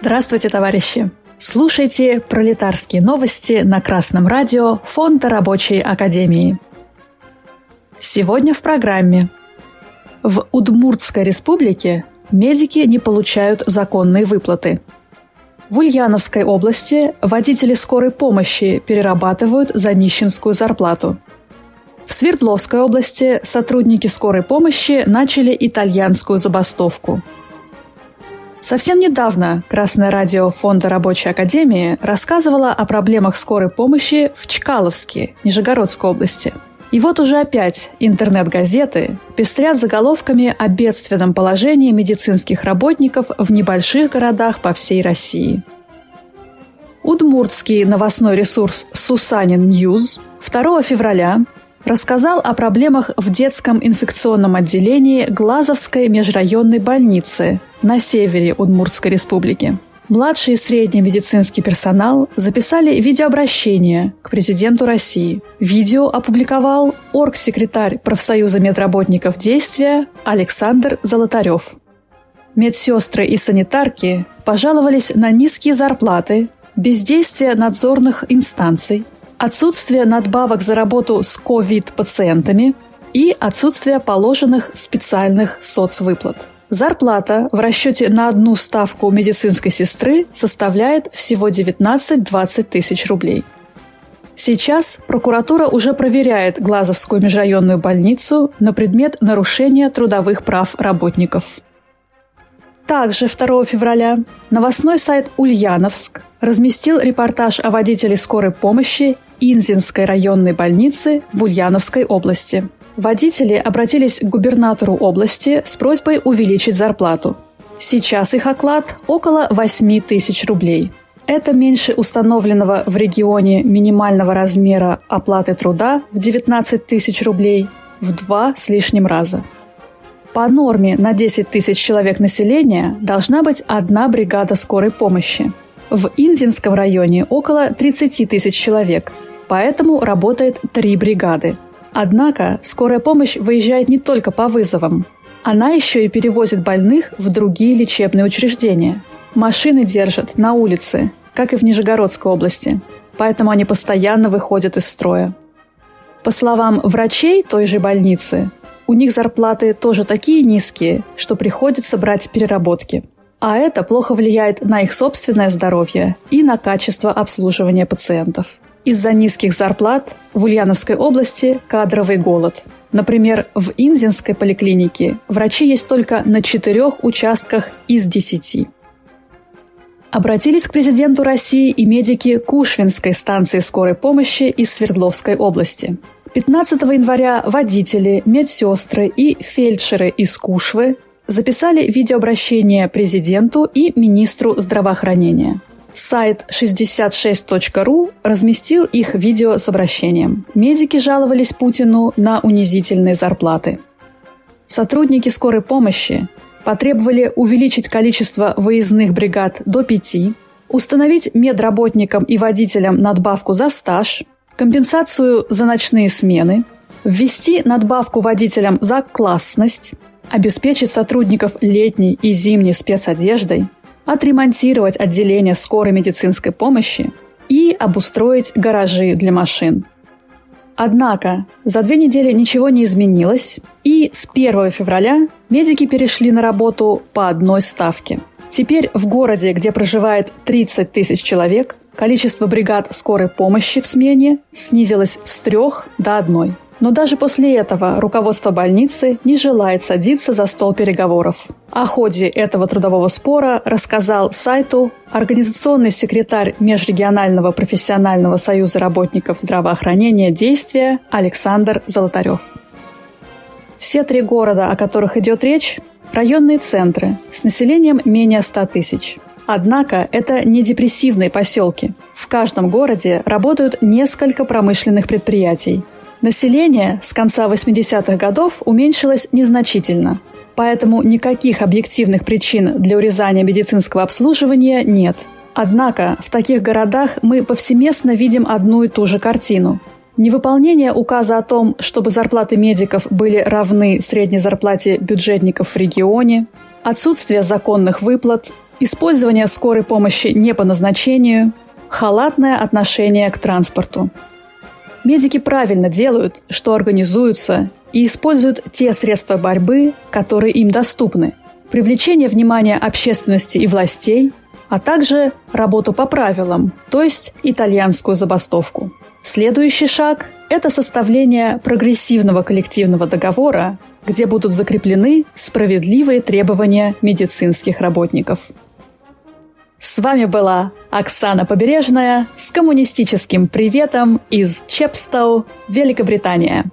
Здравствуйте, товарищи! Слушайте пролетарские новости на Красном радио Фонда Рабочей Академии. Сегодня в программе. В Удмуртской республике медики не получают законные выплаты. В Ульяновской области водители скорой помощи перерабатывают за нищенскую зарплату. В Свердловской области сотрудники скорой помощи начали итальянскую забастовку – Совсем недавно Красное радио Фонда Рабочей Академии рассказывало о проблемах скорой помощи в Чкаловске, Нижегородской области. И вот уже опять интернет-газеты пестрят заголовками о бедственном положении медицинских работников в небольших городах по всей России. Удмуртский новостной ресурс «Сусанин Ньюз» 2 февраля рассказал о проблемах в детском инфекционном отделении Глазовской межрайонной больницы на севере Удмуртской республики. Младший и средний медицинский персонал записали видеообращение к президенту России. Видео опубликовал оргсекретарь профсоюза медработников действия Александр Золотарев. Медсестры и санитарки пожаловались на низкие зарплаты, бездействие надзорных инстанций, отсутствие надбавок за работу с ковид-пациентами и отсутствие положенных специальных соцвыплат. Зарплата в расчете на одну ставку медицинской сестры составляет всего 19-20 тысяч рублей. Сейчас прокуратура уже проверяет Глазовскую межрайонную больницу на предмет нарушения трудовых прав работников. Также 2 февраля новостной сайт «Ульяновск» разместил репортаж о водителе скорой помощи Инзинской районной больницы в Ульяновской области. Водители обратились к губернатору области с просьбой увеличить зарплату. Сейчас их оклад около 8 тысяч рублей. Это меньше установленного в регионе минимального размера оплаты труда в 19 тысяч рублей в два с лишним раза. По норме на 10 тысяч человек населения должна быть одна бригада скорой помощи. В Инзинском районе около 30 тысяч человек, поэтому работает три бригады. Однако скорая помощь выезжает не только по вызовам. Она еще и перевозит больных в другие лечебные учреждения. Машины держат на улице, как и в Нижегородской области, поэтому они постоянно выходят из строя. По словам врачей той же больницы, у них зарплаты тоже такие низкие, что приходится брать переработки. А это плохо влияет на их собственное здоровье и на качество обслуживания пациентов. Из-за низких зарплат в Ульяновской области кадровый голод. Например, в Инзинской поликлинике врачи есть только на четырех участках из десяти. Обратились к президенту России и медики Кушвинской станции скорой помощи из Свердловской области. 15 января водители, медсестры и фельдшеры из Кушвы записали видеообращение президенту и министру здравоохранения. Сайт 66.ru разместил их видео с обращением. Медики жаловались Путину на унизительные зарплаты. Сотрудники скорой помощи потребовали увеличить количество выездных бригад до пяти, установить медработникам и водителям надбавку за стаж, компенсацию за ночные смены, ввести надбавку водителям за классность, обеспечить сотрудников летней и зимней спецодеждой, отремонтировать отделение скорой медицинской помощи и обустроить гаражи для машин. Однако за две недели ничего не изменилось, и с 1 февраля медики перешли на работу по одной ставке. Теперь в городе, где проживает 30 тысяч человек, количество бригад скорой помощи в смене снизилось с трех до одной – но даже после этого руководство больницы не желает садиться за стол переговоров. О ходе этого трудового спора рассказал сайту организационный секретарь Межрегионального профессионального союза работников здравоохранения «Действия» Александр Золотарев. Все три города, о которых идет речь, районные центры с населением менее 100 тысяч. Однако это не депрессивные поселки. В каждом городе работают несколько промышленных предприятий – Население с конца 80-х годов уменьшилось незначительно, поэтому никаких объективных причин для урезания медицинского обслуживания нет. Однако в таких городах мы повсеместно видим одну и ту же картину. Невыполнение указа о том, чтобы зарплаты медиков были равны средней зарплате бюджетников в регионе, отсутствие законных выплат, использование скорой помощи не по назначению, халатное отношение к транспорту. Медики правильно делают, что организуются и используют те средства борьбы, которые им доступны. Привлечение внимания общественности и властей, а также работу по правилам, то есть итальянскую забастовку. Следующий шаг – это составление прогрессивного коллективного договора, где будут закреплены справедливые требования медицинских работников. С вами была Оксана Побережная с коммунистическим приветом из Чепстоу, Великобритания.